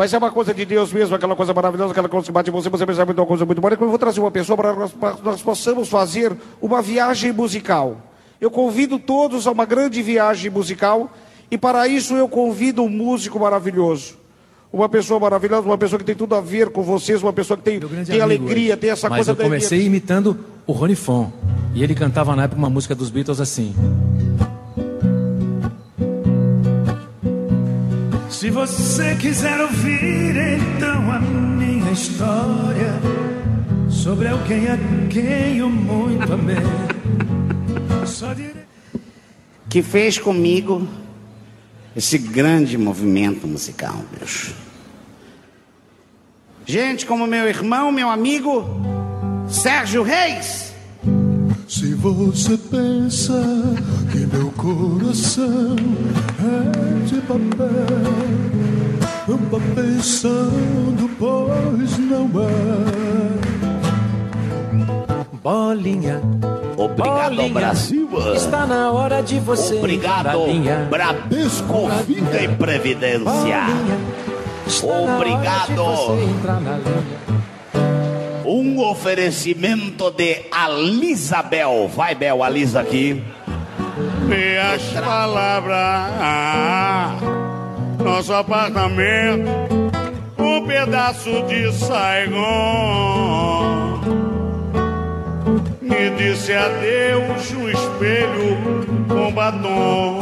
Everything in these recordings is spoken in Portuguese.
Mas é uma coisa de Deus mesmo, aquela coisa maravilhosa, aquela coisa que bate em você, você percebe uma coisa muito boa. Eu vou trazer uma pessoa para nós, para nós possamos fazer uma viagem musical. Eu convido todos a uma grande viagem musical e para isso eu convido um músico maravilhoso. Uma pessoa maravilhosa, uma pessoa que tem tudo a ver com vocês, uma pessoa que tem, tem alegria, tem essa Mas coisa eu comecei imitando o Rony Fon. E ele cantava na época uma música dos Beatles assim. Se você quiser ouvir então a minha história sobre alguém a quem eu muito amei, só direi. que fez comigo esse grande movimento musical, bicho. Gente como meu irmão, meu amigo Sérgio Reis. Se você pensa que meu coração é de papel, não vá pensando, pois não é. Bolinha. Obrigado, Bolinha, Brasil. Está na hora de você Obrigado. Bradesco Vida e Previdência. Bolinha, está na hora de Obrigado. Um oferecimento de Alisabel. Vai, Bel, Alisa aqui. Minhas palavras, nosso apartamento, um pedaço de Saigon. Me disse adeus no espelho com batom.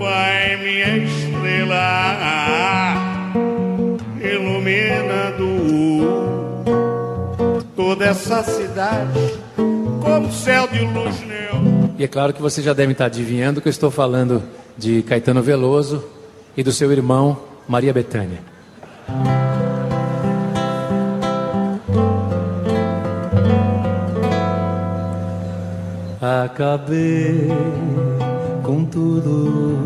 Vai, minha estrela, toda essa cidade como céu de luz meu. E é claro que você já deve estar adivinhando que eu estou falando de Caetano Veloso e do seu irmão Maria Bethânia. Acabei com tudo,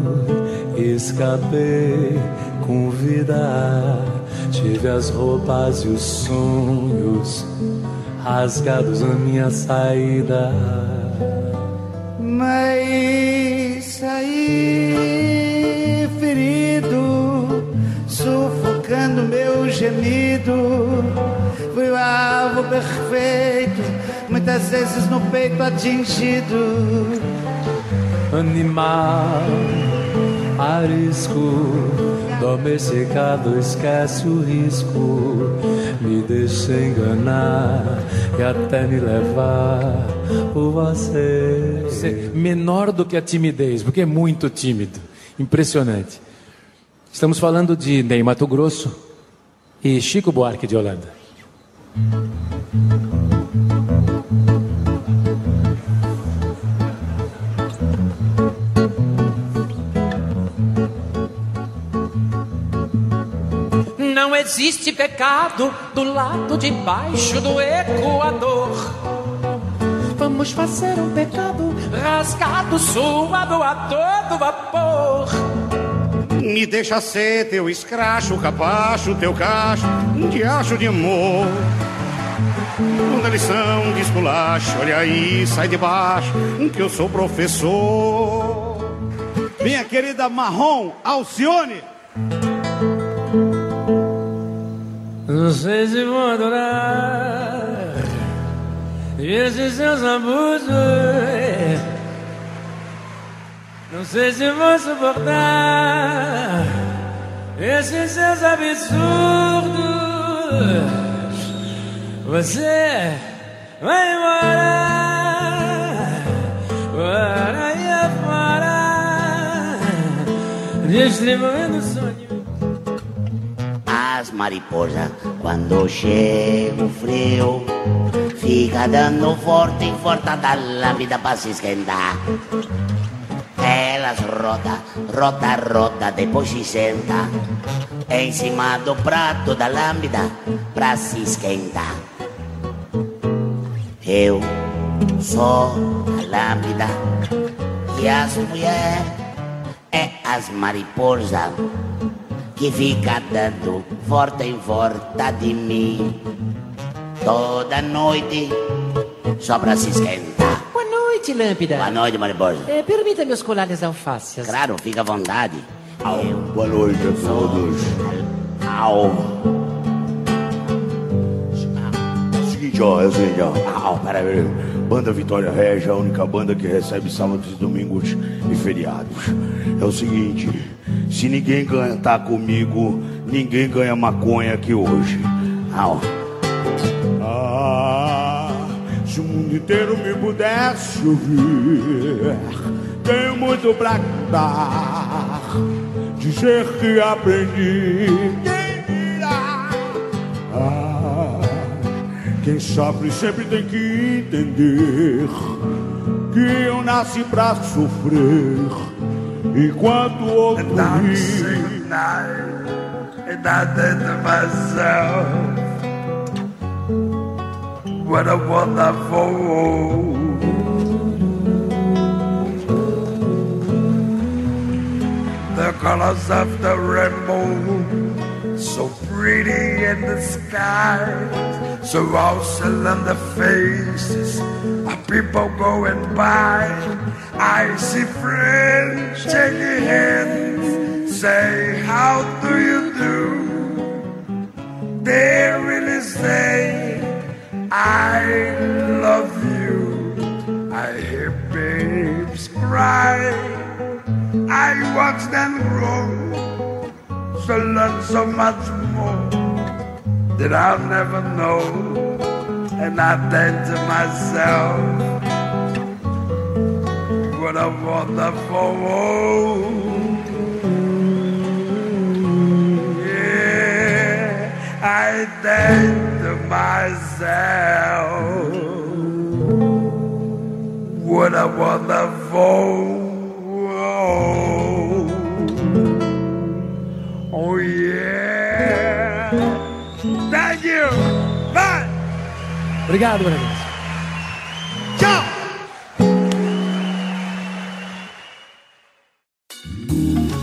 escapei com vida. Tive as roupas e os sonhos rasgados na minha saída. Mas saí ferido, sufocando meu gemido. Fui o alvo perfeito, muitas vezes no peito atingido. Animal, arisco, domesticado, esquece o risco. Me deixa enganar e até me levar por você. Você- menor do que a timidez, porque é muito tímido. Impressionante. Estamos falando de Ney Mato Grosso e Chico Buarque de Holanda. Existe pecado do lado de baixo do Equador. Vamos fazer um pecado rasgado, suado a todo vapor. Me deixa ser teu escracho, capacho, teu cacho, um diacho de amor. Quando lição de esculacho, olha aí, sai de baixo, que eu sou professor. Minha querida Marrom Alcione. Não sei se vou adorar esses seus abusos. Não sei se vou suportar esses seus absurdos. Você vai embora, para aí afora, distribuindo. As mariposas, quando chega o frio, fica dando forte e forte da vida pra se esquentar. Elas roda, rota, rota, depois se senta em cima do prato da lâmpada pra se esquentar. Eu sou a lâmpada e as mulheres é as mariposas que fica dando forte em volta de mim toda noite só pra se esquentar. Boa noite, Lâmpada. Boa noite, mariposa. É, Permita-me os colares alfaces. Claro, fica à vontade. Au. Boa noite a todos. Au. Seguinte, ó, é o seguinte, ó. Au, peraí. Banda Vitória Regia, a única banda que recebe sábados e domingos e feriados. É o seguinte, se ninguém ganha, tá comigo, ninguém ganha maconha aqui hoje. Au. Ah, se o mundo inteiro me pudesse ouvir, tenho muito pra contar. Dizer que aprendi. Quem dirá? Ah, quem sofre sempre tem que entender que eu nasci pra sofrer. Enquanto o outro ri. And I think to myself, what a wonderful world. The colors of the rainbow, so pretty in the sky, so on the faces of people going by. I see friends shaking hands, say, How do you do? They really say, I love you. I hear babes cry. I watch them grow. So learn so much more that I'll never know. And I think to myself, what a wonderful world. Yeah, I think to myself, what a wonderful world. Oh yeah. Obrigado, Bragança.